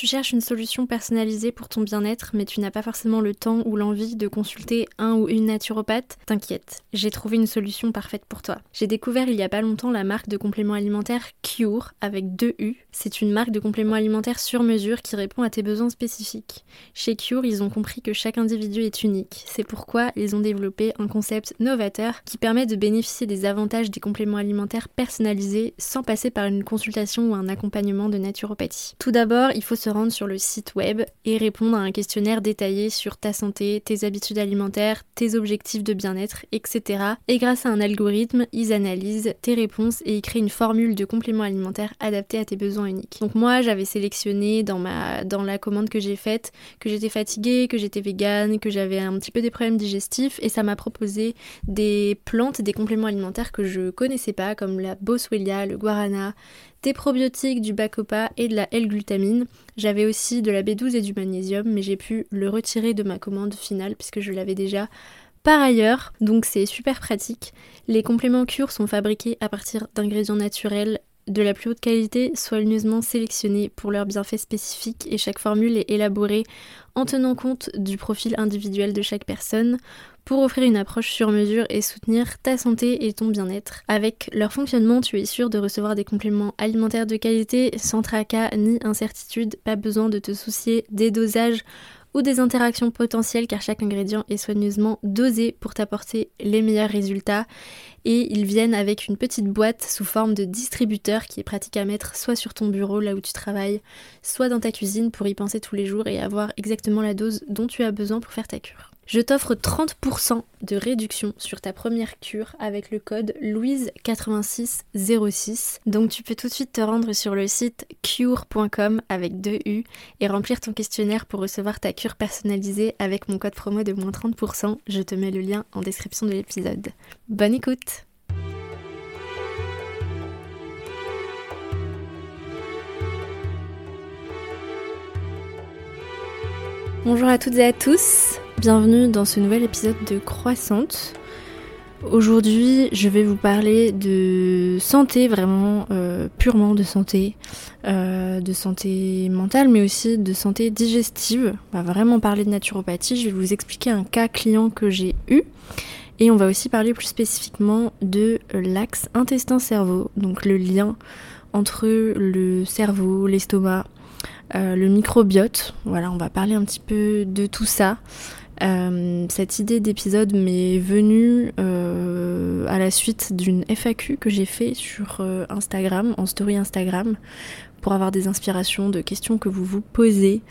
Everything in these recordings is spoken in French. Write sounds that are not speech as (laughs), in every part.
Tu cherches une solution personnalisée pour ton bien-être, mais tu n'as pas forcément le temps ou l'envie de consulter un ou une naturopathe T'inquiète, j'ai trouvé une solution parfaite pour toi. J'ai découvert il y a pas longtemps la marque de compléments alimentaires Cure avec deux U. C'est une marque de compléments alimentaires sur mesure qui répond à tes besoins spécifiques. Chez Cure, ils ont compris que chaque individu est unique. C'est pourquoi ils ont développé un concept novateur qui permet de bénéficier des avantages des compléments alimentaires personnalisés sans passer par une consultation ou un accompagnement de naturopathie. Tout d'abord, il faut se rendre sur le site web et répondre à un questionnaire détaillé sur ta santé, tes habitudes alimentaires, tes objectifs de bien-être, etc. Et grâce à un algorithme, ils analysent tes réponses et ils créent une formule de complément alimentaire adaptée à tes besoins uniques. Donc moi, j'avais sélectionné dans ma dans la commande que j'ai faite que j'étais fatiguée, que j'étais végane, que j'avais un petit peu des problèmes digestifs et ça m'a proposé des plantes, des compléments alimentaires que je connaissais pas comme la boswellia, le guarana, des probiotiques, du bacopa et de la L-glutamine. J'avais aussi de la B12 et du magnésium, mais j'ai pu le retirer de ma commande finale puisque je l'avais déjà par ailleurs, donc c'est super pratique, les compléments cure sont fabriqués à partir d'ingrédients naturels de la plus haute qualité, soigneusement sélectionnés pour leurs bienfaits spécifiques et chaque formule est élaborée en tenant compte du profil individuel de chaque personne pour offrir une approche sur mesure et soutenir ta santé et ton bien-être. Avec leur fonctionnement, tu es sûr de recevoir des compléments alimentaires de qualité sans tracas ni incertitude, pas besoin de te soucier des dosages ou des interactions potentielles car chaque ingrédient est soigneusement dosé pour t'apporter les meilleurs résultats et ils viennent avec une petite boîte sous forme de distributeur qui est pratique à mettre soit sur ton bureau là où tu travailles, soit dans ta cuisine pour y penser tous les jours et avoir exactement la dose dont tu as besoin pour faire ta cure. Je t'offre 30% de réduction sur ta première cure avec le code Louise8606. Donc tu peux tout de suite te rendre sur le site cure.com avec deux U et remplir ton questionnaire pour recevoir ta cure personnalisée avec mon code promo de moins 30%. Je te mets le lien en description de l'épisode. Bonne écoute Bonjour à toutes et à tous, bienvenue dans ce nouvel épisode de Croissante. Aujourd'hui, je vais vous parler de santé, vraiment euh, purement de santé, euh, de santé mentale, mais aussi de santé digestive. On va vraiment parler de naturopathie. Je vais vous expliquer un cas client que j'ai eu. Et on va aussi parler plus spécifiquement de l'axe intestin-cerveau, donc le lien entre le cerveau, l'estomac, euh, le microbiote. Voilà, on va parler un petit peu de tout ça. Euh, cette idée d'épisode m'est venue euh, à la suite d'une FAQ que j'ai fait sur Instagram, en story Instagram, pour avoir des inspirations de questions que vous vous posez,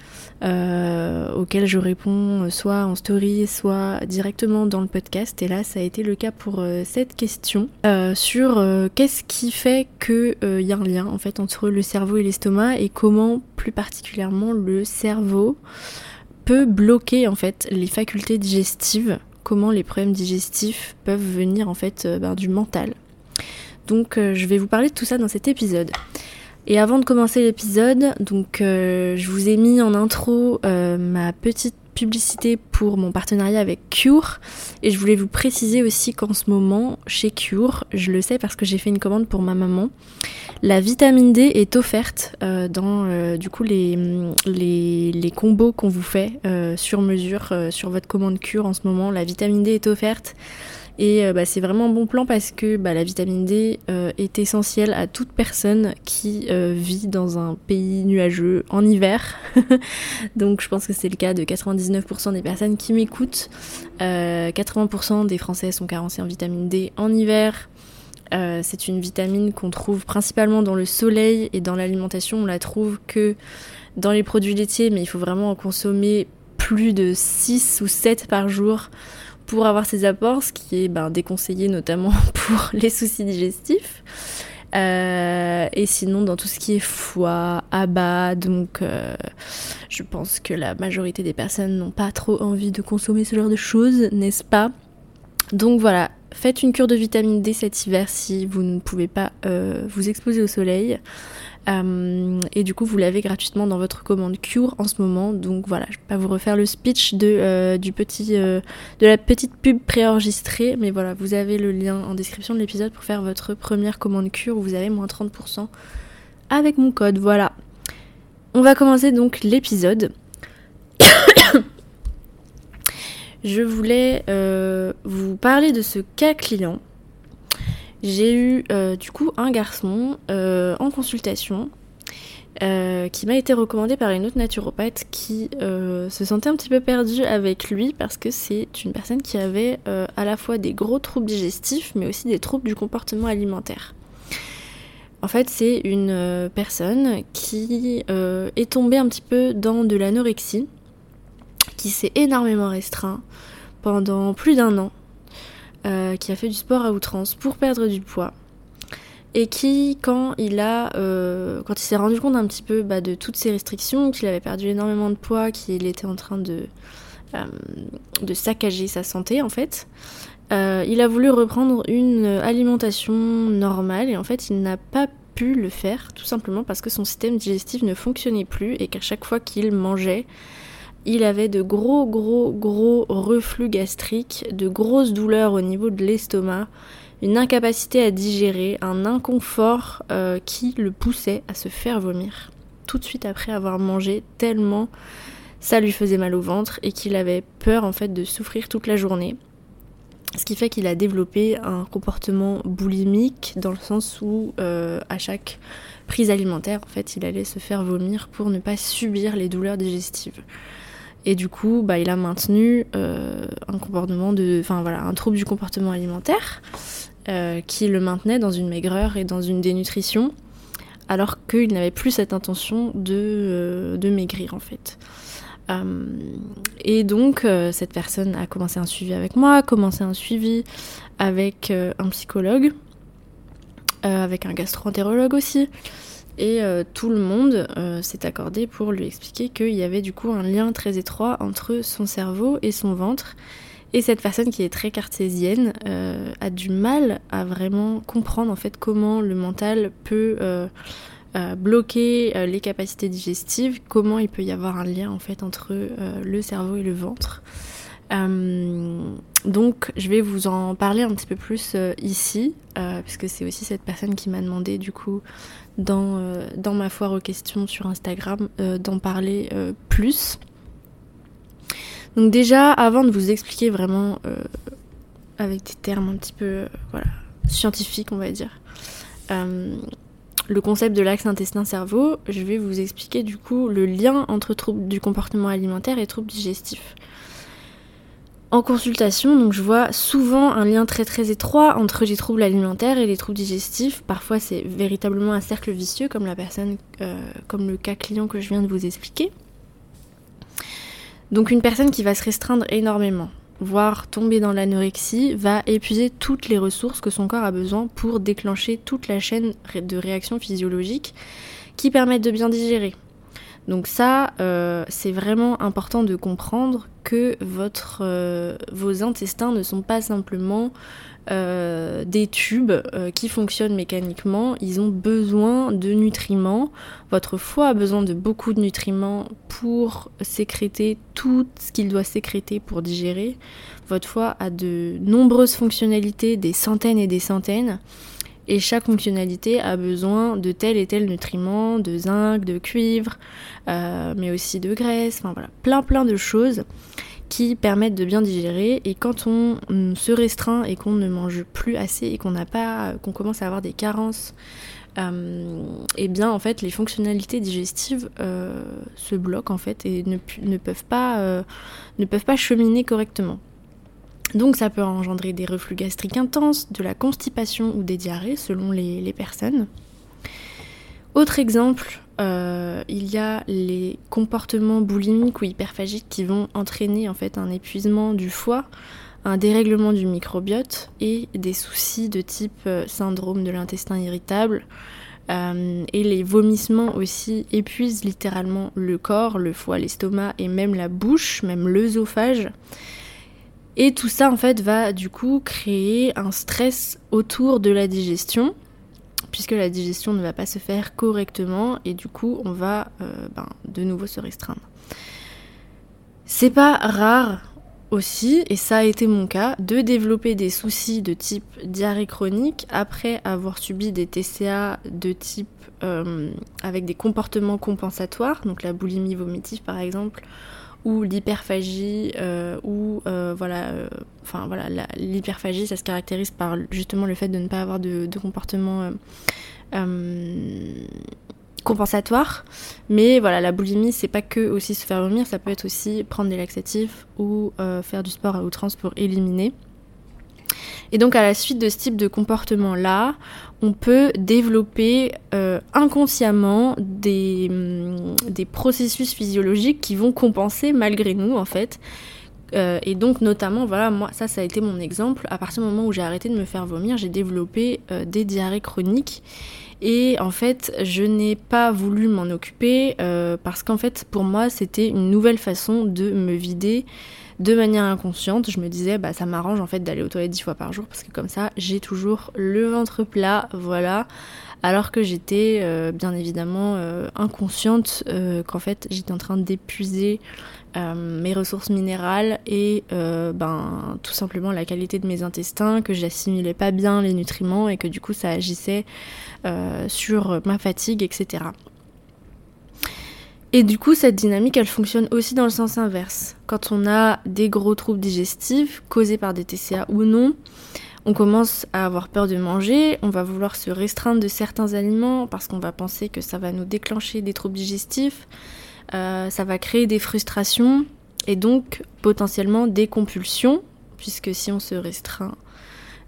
euh, auxquelles je réponds soit en story, soit directement dans le podcast. Et là, ça a été le cas pour euh, cette question euh, sur qu'est-ce qui fait qu'il y a un lien en fait entre le cerveau et l'estomac et comment plus particulièrement le cerveau bloquer en fait les facultés digestives, comment les problèmes digestifs peuvent venir en fait ben, du mental. Donc je vais vous parler de tout ça dans cet épisode. Et avant de commencer l'épisode, donc euh, je vous ai mis en intro euh, ma petite publicité pour mon partenariat avec Cure et je voulais vous préciser aussi qu'en ce moment chez Cure, je le sais parce que j'ai fait une commande pour ma maman, la vitamine D est offerte euh, dans du coup les, les, les combos qu'on vous fait sur mesure sur votre commande Cure en ce moment. La vitamine D est offerte et euh, bah, c'est vraiment un bon plan parce que bah, la vitamine D euh, est essentielle à toute personne qui euh, vit dans un pays nuageux en hiver. (laughs) Donc je pense que c'est le cas de 99% des personnes qui m'écoutent. 80% des Français sont carencés en vitamine D en hiver. c'est une vitamine qu'on trouve principalement dans le soleil et dans l'alimentation. On la trouve que dans les produits laitiers, mais il faut vraiment en consommer plus de 6 ou 7 par jour pour avoir ces apports, ce qui est ben, déconseillé notamment (laughs) pour les soucis digestifs. Euh, et sinon, dans tout ce qui est foie, abat, donc euh, je pense que la majorité des personnes n'ont pas trop envie de consommer ce genre de choses, n'est-ce pas? Donc voilà, faites une cure de vitamine D cet hiver si vous ne pouvez pas euh, vous exposer au soleil. Euh, et du coup, vous l'avez gratuitement dans votre commande Cure en ce moment. Donc voilà, je vais pas vous refaire le speech de, euh, du petit, euh, de la petite pub préenregistrée. Mais voilà, vous avez le lien en description de l'épisode pour faire votre première commande Cure où vous avez moins 30% avec mon code. Voilà. on va commencer donc l'épisode. (coughs) Je voulais vous parler de ce cas client. J'ai eu euh, du coup un garçon euh, en consultation qui m'a été recommandé par une autre naturopathe qui se sentait un petit peu perdue avec lui parce que c'est une personne qui avait à la fois des gros troubles digestifs mais aussi des troubles du comportement alimentaire. En fait, c'est une euh, personne qui euh, est tombée un petit peu dans de l'anorexie, qui s'est énormément restreint pendant plus d'un an, euh, qui a fait du sport à outrance pour perdre du poids, et qui, quand il a, quand il s'est rendu compte un petit peu bah, de toutes ces restrictions, qu'il avait perdu énormément de poids, qu'il était en train de, de saccager sa santé en fait, euh, il a voulu reprendre une alimentation normale et en fait il n'a pas pu le faire tout simplement parce que son système digestif ne fonctionnait plus et qu'à chaque fois qu'il mangeait, il avait de gros gros gros reflux gastriques, de grosses douleurs au niveau de l'estomac, une incapacité à digérer, un inconfort euh, qui le poussait à se faire vomir tout de suite après avoir mangé tellement ça lui faisait mal au ventre et qu'il avait peur en fait de souffrir toute la journée. Ce qui fait qu'il a développé un comportement boulimique dans le sens où euh, à chaque prise alimentaire, en fait, il allait se faire vomir pour ne pas subir les douleurs digestives. Et du coup, bah, il a maintenu euh, un comportement de, enfin voilà, un trouble du comportement alimentaire euh, qui le maintenait dans une maigreur et dans une dénutrition, alors qu'il n'avait plus cette intention de, de maigrir en fait. Euh, et donc, euh, cette personne a commencé un suivi avec moi, a commencé un suivi avec euh, un psychologue, avec un gastro-entérologue aussi. Et tout le monde s'est accordé pour lui expliquer qu'il y avait du coup un lien très étroit entre son cerveau et son ventre. Et cette personne qui est très cartésienne a du mal à vraiment comprendre en fait comment le mental peut bloquer euh, les capacités digestives, comment il peut y avoir un lien en fait entre euh, le cerveau et le ventre. Euh, donc je vais vous en parler un petit peu plus ici, puisque c'est aussi cette personne qui m'a demandé du coup dans, dans ma foire aux questions sur Instagram d'en parler plus. Donc déjà, avant de vous expliquer vraiment avec des termes un petit peu scientifiques, on va dire, le concept de l'axe intestin-cerveau, je vais vous expliquer du coup le lien entre troubles du comportement alimentaire et troubles digestifs. En consultation, donc je vois souvent un lien très très étroit entre les troubles alimentaires et les troubles digestifs. Parfois c'est véritablement un cercle vicieux comme la personne, euh, comme le cas client que je viens de vous expliquer. Donc une personne qui va se restreindre énormément, voire tomber dans l'anorexie, va épuiser toutes les ressources que son corps a besoin pour déclencher toute la chaîne de réactions physiologiques qui permettent de bien digérer. Donc ça, euh, c'est vraiment important de comprendre que euh, vos intestins ne sont pas simplement euh, des tubes qui fonctionnent mécaniquement, ils ont besoin de nutriments. Votre foie a besoin de beaucoup de nutriments pour sécréter tout ce qu'il doit sécréter pour digérer. Votre foie a de nombreuses fonctionnalités, des centaines et des centaines. Et chaque fonctionnalité a besoin de tel et tel nutriment, de zinc, de cuivre, euh, mais aussi de graisse, enfin voilà, plein plein de choses qui permettent de bien digérer. Et quand on se restreint et qu'on ne mange plus assez et qu'on n'a pas qu'on commence à avoir des carences euh, et eh bien en fait les fonctionnalités digestives euh, se bloquent en fait et euh, ne peuvent pas cheminer correctement donc ça peut engendrer des reflux gastriques intenses, de la constipation ou des diarrhées selon les personnes. Autre exemple, euh, il y a les comportements boulimiques ou hyperphagiques qui vont entraîner en fait un épuisement du foie, un dérèglement du microbiote et des soucis de type euh, syndrome de l'intestin irritable. Euh, et les vomissements aussi épuisent littéralement le corps, le foie, l'estomac et même la bouche, même l'œsophage. Et tout ça en fait va du coup créer un stress autour de la digestion puisque la digestion ne va pas se faire correctement et du coup on va euh, ben, de nouveau se restreindre. C'est pas rare aussi, et ça a été mon cas, de développer des soucis de type diarrhée chronique après avoir subi des TCA de type avec des comportements compensatoires, donc la boulimie vomitive par exemple, ou l'hyperphagie, ou voilà, enfin voilà, l'hyperphagie, ça se caractérise par justement le fait de ne pas avoir de, comportement compensatoire. Mais voilà, la boulimie, c'est pas que aussi se faire vomir, ça peut être aussi prendre des laxatifs ou euh, faire du sport à outrance pour éliminer. Et donc à la suite de ce type de comportement-là, on peut développer euh, inconsciemment des, hum, des, processus physiologiques qui vont compenser malgré nous en fait. Euh, et donc notamment, voilà, moi ça ça a été mon exemple. À partir du moment où j'ai arrêté de me faire vomir, j'ai développé des diarrhées chroniques. Et en fait, je n'ai pas voulu m'en occuper euh, parce qu'en fait, pour moi, c'était une nouvelle façon de me vider de manière inconsciente. Je me disais, bah ça m'arrange en fait d'aller aux toilettes dix fois par jour parce que comme ça, j'ai toujours le ventre plat, voilà. Alors que j'étais euh, bien évidemment euh, inconsciente qu'en fait, j'étais en train d'épuiser euh, mes ressources minérales et euh, ben, tout simplement la qualité de mes intestins, que j'assimilais pas bien les nutriments et que du coup ça agissait euh, sur ma fatigue, etc. Et du coup, cette dynamique, elle fonctionne aussi dans le sens inverse. Quand on a des gros troubles digestifs, causés par des TCA ou non, on commence à avoir peur de manger, on va vouloir se restreindre de certains aliments parce qu'on va penser que ça va nous déclencher des troubles digestifs. Euh, ça va créer des frustrations et donc potentiellement des compulsions, puisque si on se restreint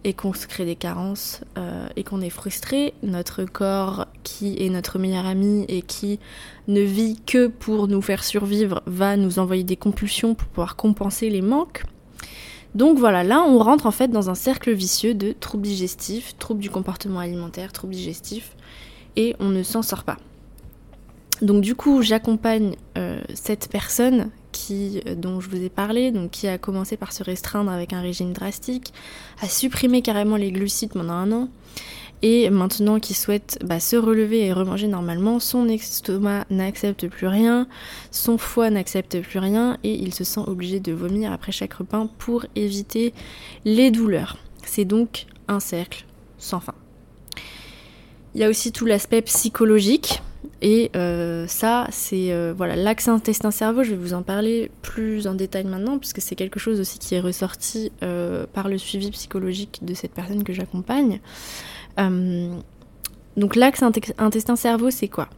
et qu'on se crée des carences euh, et qu'on est frustré, notre corps qui est notre meilleur ami et qui ne vit que pour nous faire survivre va nous envoyer des compulsions pour pouvoir compenser les manques. Donc voilà, là on rentre en fait dans un cercle vicieux de troubles digestifs, troubles du comportement alimentaire, troubles digestifs, et on ne s'en sort pas. Donc du coup, j'accompagne euh, cette personne qui, euh, dont je vous ai parlé, qui a commencé par se restreindre avec un régime drastique, a supprimé carrément les glucides pendant un an, et maintenant qui souhaite bah, se relever et remanger normalement, son estomac n'accepte plus rien, son foie n'accepte plus rien, et il se sent obligé de vomir après chaque repas pour éviter les douleurs. C'est donc un cercle sans fin. Il y a aussi tout l'aspect psychologique et euh, ça, c'est euh, voilà l'axe intestin-cerveau. Je vais vous en parler plus en détail maintenant, puisque c'est quelque chose aussi qui est ressorti euh, par le suivi psychologique de cette personne que j'accompagne. donc l'axe intestin-cerveau, c'est quoi?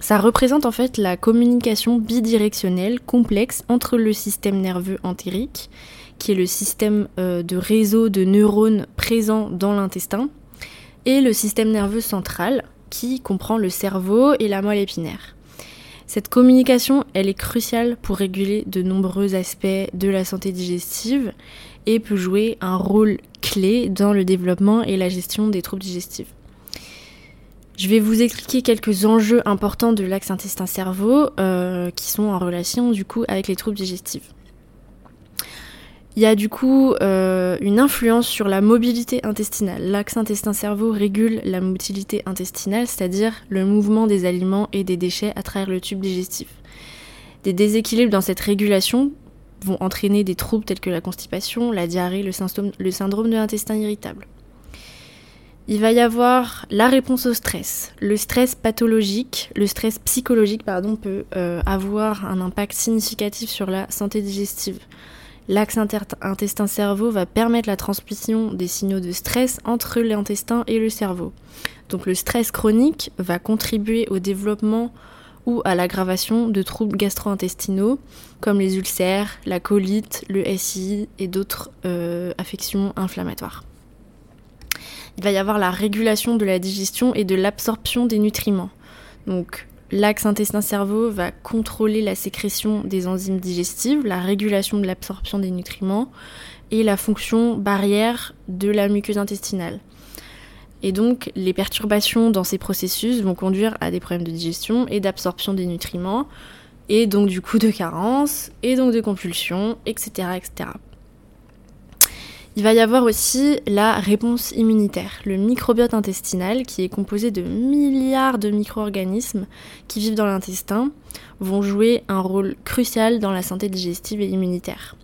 Ça représente en fait la communication bidirectionnelle complexe entre le système nerveux entérique, qui est le système de réseau de neurones présents dans l'intestin, et le système nerveux central, qui comprend le cerveau et la moelle épinaire. Cette communication, elle est cruciale pour réguler de nombreux aspects de la santé digestive et peut jouer un rôle clé dans le développement et la gestion des troubles digestifs. Je vais vous expliquer quelques enjeux importants de l'axe intestin-cerveau euh, qui sont en relation du coup avec les troubles digestifs. Il y a du coup euh, une influence sur la mobilité intestinale. L'axe intestin-cerveau régule la mobilité intestinale, c'est-à-dire le mouvement des aliments et des déchets à travers le tube digestif. Des déséquilibres dans cette régulation vont entraîner des troubles tels que la constipation, la diarrhée, le, syndrome de l'intestin irritable. Il va y avoir la réponse au stress. Le stress pathologique, le stress psychologique, pardon, peut euh, avoir un impact significatif sur la santé digestive. L'axe intestin-cerveau va permettre la transmission des signaux de stress entre l'intestin et le cerveau. Donc le stress chronique va contribuer au développement ou à l'aggravation de troubles gastro-intestinaux comme les ulcères, la colite, le SI et d'autres euh, affections inflammatoires. Il va y avoir la régulation de la digestion et de l'absorption des nutriments. L'axe intestin-cerveau va contrôler la sécrétion des enzymes digestives, la régulation de l'absorption des nutriments et la fonction barrière de la muqueuse intestinale. Et donc, les perturbations dans ces processus vont conduire à des problèmes de digestion et d'absorption des nutriments, et donc du coup de carence, et donc de compulsion, etc. etc. Il va y avoir aussi la réponse immunitaire, le microbiote intestinal qui est composé de milliards de micro-organismes qui vivent dans l'intestin, vont jouer un rôle crucial dans la santé digestive et immunitaire.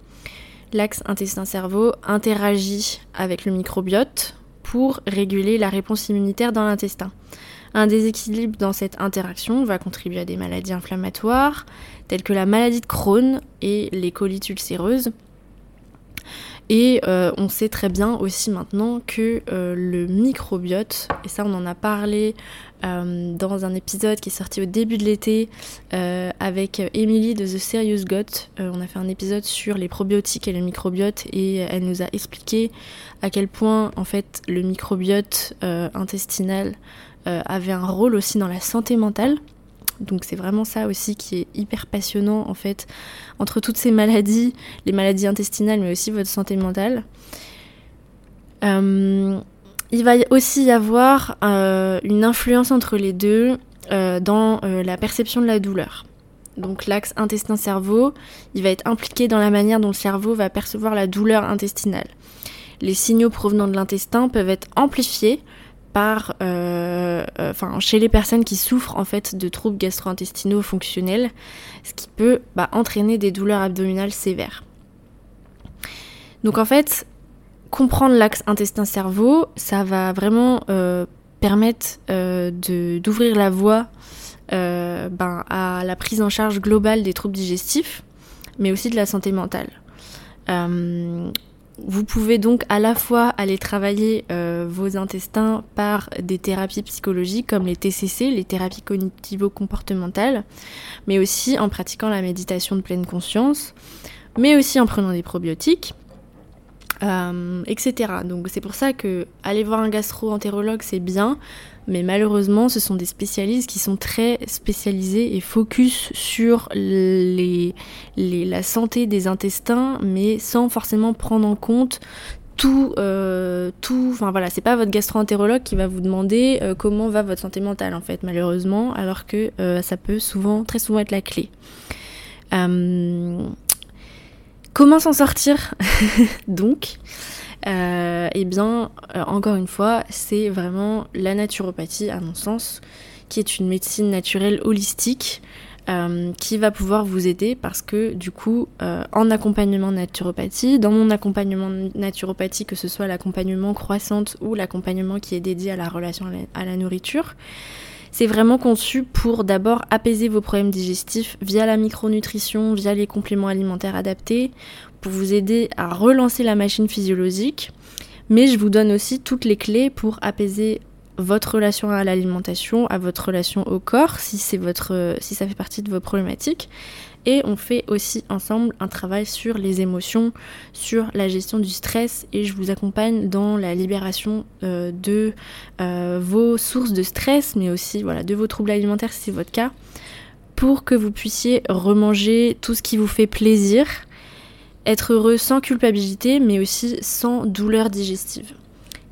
L'axe intestin-cerveau interagit avec le microbiote pour réguler la réponse immunitaire dans l'intestin. Un déséquilibre dans cette interaction va contribuer à des maladies inflammatoires telles que la maladie de Crohn et les colites ulcéreuses. Et euh, on sait très bien aussi maintenant que euh, le microbiote, et ça on en a parlé euh, dans un épisode qui est sorti au début de l'été avec Emily de The Serious Gut, on a fait un épisode sur les probiotiques et le microbiote et elle nous a expliqué à quel point en fait le microbiote intestinal avait un rôle aussi dans la santé mentale. Donc c'est vraiment ça aussi qui est hyper passionnant en fait, entre toutes ces maladies, les maladies intestinales mais aussi votre santé mentale. Euh, il va aussi y avoir euh, une influence entre les deux euh, dans la perception de la douleur. Donc l'axe intestin-cerveau, il va être impliqué dans la manière dont le cerveau va percevoir la douleur intestinale. Les signaux provenant de l'intestin peuvent être amplifiés euh, euh, chez les personnes qui souffrent en fait de troubles gastro-intestinaux fonctionnels, ce qui peut bah, entraîner des douleurs abdominales sévères. Donc en fait, comprendre l'axe intestin-cerveau, ça va vraiment euh, permettre d'ouvrir la voie ben, à la prise en charge globale des troubles digestifs, mais aussi de la santé mentale. Vous pouvez donc à la fois aller travailler euh, vos intestins par des thérapies psychologiques comme les TCC, les thérapies cognitivo-comportementales, mais aussi en pratiquant la méditation de pleine conscience, mais aussi en prenant des probiotiques, euh, etc. Donc c'est pour ça que aller voir un gastro-entérologue c'est bien, mais malheureusement, ce sont des spécialistes qui sont très spécialisés et focus sur les, la santé des intestins, mais sans forcément prendre en compte tout, euh, tout, enfin voilà, c'est pas votre gastro-entérologue qui va vous demander euh, comment va votre santé mentale en fait, malheureusement, alors que ça peut souvent, très souvent être la clé. Comment s'en sortir (laughs) donc euh, eh bien, euh, encore une fois, c'est vraiment la naturopathie, à mon sens, qui est une médecine naturelle holistique. Euh, qui va pouvoir vous aider parce que du coup, en accompagnement naturopathie, dans mon accompagnement naturopathie, que ce soit l'accompagnement croissante ou l'accompagnement qui est dédié à la relation à la nourriture, c'est vraiment conçu pour d'abord apaiser vos problèmes digestifs via la micronutrition, via les compléments alimentaires adaptés, pour vous aider à relancer la machine physiologique, mais je vous donne aussi toutes les clés pour apaiser votre relation à l'alimentation, à votre relation au corps, si ça fait partie de vos problématiques. Et on fait aussi ensemble un travail sur les émotions, sur la gestion du stress, et je vous accompagne dans la libération euh, de euh, vos sources de stress, mais aussi voilà de vos troubles alimentaires si c'est votre cas, pour que vous puissiez remanger tout ce qui vous fait plaisir être heureux sans culpabilité, mais aussi sans douleur digestive.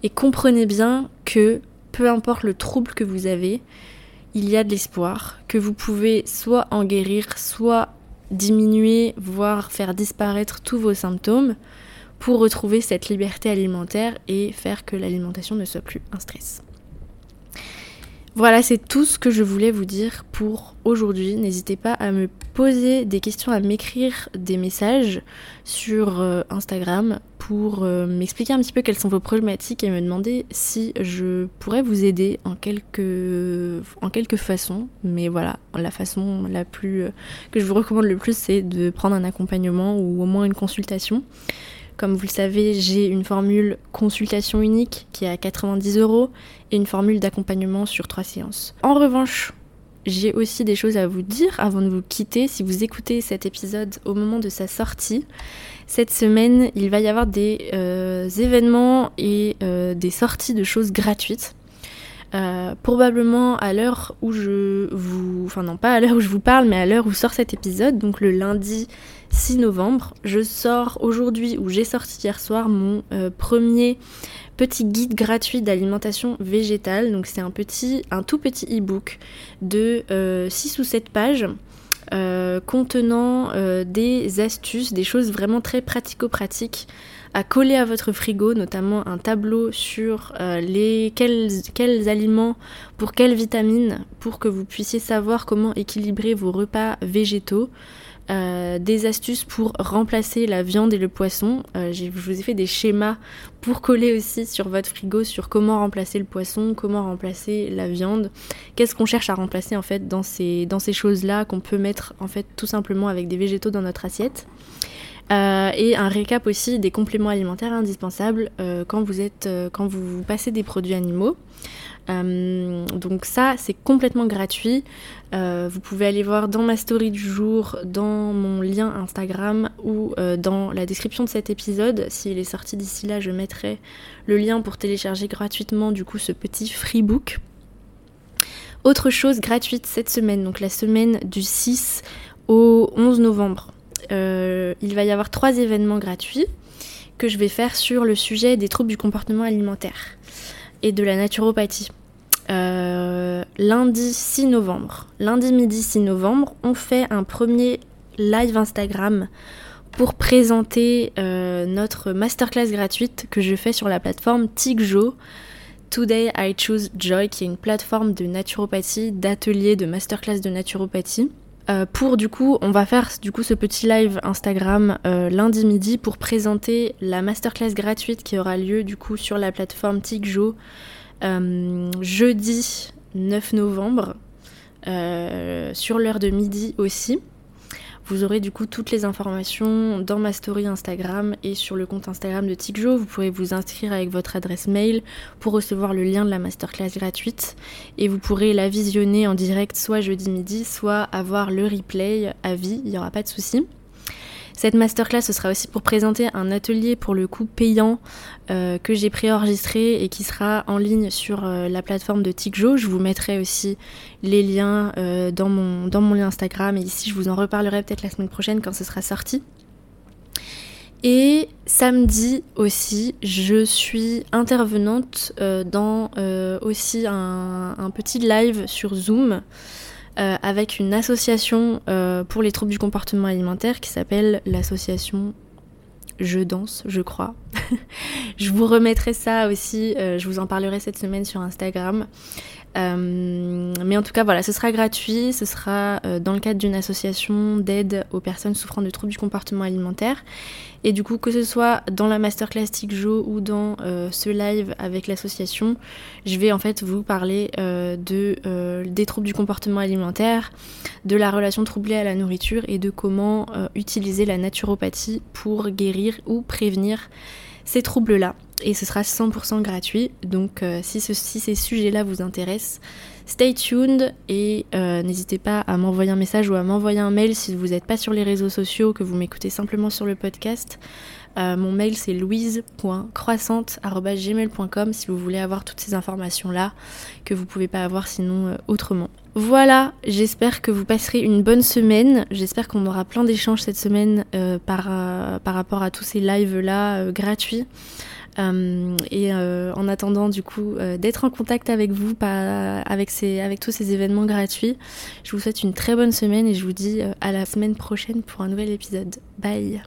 Et comprenez bien que peu importe le trouble que vous avez, il y a de l'espoir, que vous pouvez soit en guérir, soit diminuer, voire faire disparaître tous vos symptômes pour retrouver cette liberté alimentaire et faire que l'alimentation ne soit plus un stress. Voilà, c'est tout ce que je voulais vous dire pour aujourd'hui. N'hésitez pas à me poser des questions, à m'écrire des messages sur euh, Instagram pour euh, m'expliquer un petit peu quelles sont vos problématiques et me demander si je pourrais vous aider en quelques, en quelques façons. Mais voilà, la façon la plus euh, que je vous recommande le plus, c'est de prendre un accompagnement ou au moins une consultation. Comme vous le savez, j'ai une formule consultation unique qui est à 90 euros et une formule d'accompagnement sur trois séances. En revanche, j'ai aussi des choses à vous dire avant de vous quitter. Si vous écoutez cet épisode au moment de sa sortie, cette semaine, il va y avoir des euh, événements et euh, des sorties de choses gratuites. Euh, probablement à l'heure où je vous... Enfin non, pas à l'heure où je vous parle, mais à l'heure où sort cet épisode, donc le lundi 6 novembre. Je sors aujourd'hui, ou j'ai sorti hier soir, mon premier petit guide gratuit d'alimentation végétale. Donc c'est un petit, un tout petit e-book de 6 euh, ou 7 pages. Euh, contenant des astuces, des choses vraiment très pratico-pratiques à coller à votre frigo, notamment un tableau sur euh, les quels, quels aliments pour quelles vitamines, pour que vous puissiez savoir comment équilibrer vos repas végétaux. Euh, des astuces pour remplacer la viande et le poisson. Euh, je vous ai fait des schémas pour coller aussi sur votre frigo sur comment remplacer le poisson, comment remplacer la viande. Qu'est-ce qu'on cherche à remplacer en fait dans ces, choses-là qu'on peut mettre en fait tout simplement avec des végétaux dans notre assiette. Euh, et un récap aussi des compléments alimentaires indispensables quand vous passez des produits animaux. Euh, donc ça, c'est complètement gratuit. Euh, vous pouvez aller voir dans ma story du jour, dans mon lien Instagram ou euh, dans la description de cet épisode. S'il est sorti d'ici là, je mettrai le lien pour télécharger gratuitement du coup ce petit freebook. Autre chose gratuite cette semaine, donc la semaine du 6 au 11 novembre. il va y avoir trois événements gratuits que je vais faire sur le sujet des troubles du comportement alimentaire et de la naturopathie. Euh, lundi 6 novembre, lundi midi 6 novembre, on fait un premier live Instagram pour présenter euh, notre masterclass gratuite que je fais sur la plateforme Tigjo. Today I Choose Joy, qui est une plateforme de naturopathie, d'ateliers, de masterclass de naturopathie. Euh, pour du coup, on va faire du coup ce petit live Instagram lundi midi pour présenter la masterclass gratuite qui aura lieu du coup sur la plateforme Tigjo euh, jeudi 9 novembre, euh, sur l'heure de midi aussi. Vous aurez du coup toutes les informations dans ma story Instagram et sur le compte Instagram de Tikjo. Vous pourrez vous inscrire avec votre adresse mail pour recevoir le lien de la masterclass gratuite et vous pourrez la visionner en direct soit jeudi midi, soit avoir le replay à vie, il n'y aura pas de souci. Cette masterclass, ce sera aussi pour présenter un atelier pour le coup payant euh, que j'ai préenregistré et qui sera en ligne sur euh, la plateforme de TikJo. Je vous mettrai aussi les liens euh, dans, mon, lien Instagram et ici je vous en reparlerai peut-être la semaine prochaine quand ce sera sorti. Et samedi aussi, je suis intervenante dans aussi un, petit live sur Zoom euh, avec une association euh, pour les troubles du comportement alimentaire qui s'appelle l'association Je danse, je crois. (laughs) je vous remettrai ça aussi, euh, je vous en parlerai cette semaine sur Instagram. Mais en tout cas, voilà, ce sera gratuit, ce sera dans le cadre d'une association d'aide aux personnes souffrant de troubles du comportement alimentaire. Et du coup, que ce soit dans la masterclass TikJo ou dans euh, ce live avec l'association, je vais en fait vous parler euh, de, euh, des troubles du comportement alimentaire, de la relation troublée à la nourriture et de comment utiliser la naturopathie pour guérir ou prévenir ces troubles-là. Et ce sera 100% gratuit. Donc si, si ces sujets-là vous intéressent, Stay tuned et euh, n'hésitez pas à m'envoyer un message ou à m'envoyer un mail si vous n'êtes pas sur les réseaux sociaux, que vous m'écoutez simplement sur le podcast. Euh, mon mail c'est louise.croissante.gmail.com si vous voulez avoir toutes ces informations-là que vous pouvez pas avoir sinon euh, autrement. Voilà, j'espère que vous passerez une bonne semaine. J'espère qu'on aura plein d'échanges cette semaine par, par rapport à tous ces lives-là gratuits. Euh, et euh, en attendant du coup euh, d'être en contact avec vous avec, avec tous ces événements gratuits, je vous souhaite une très bonne semaine et je vous dis à la semaine prochaine pour un nouvel épisode. Bye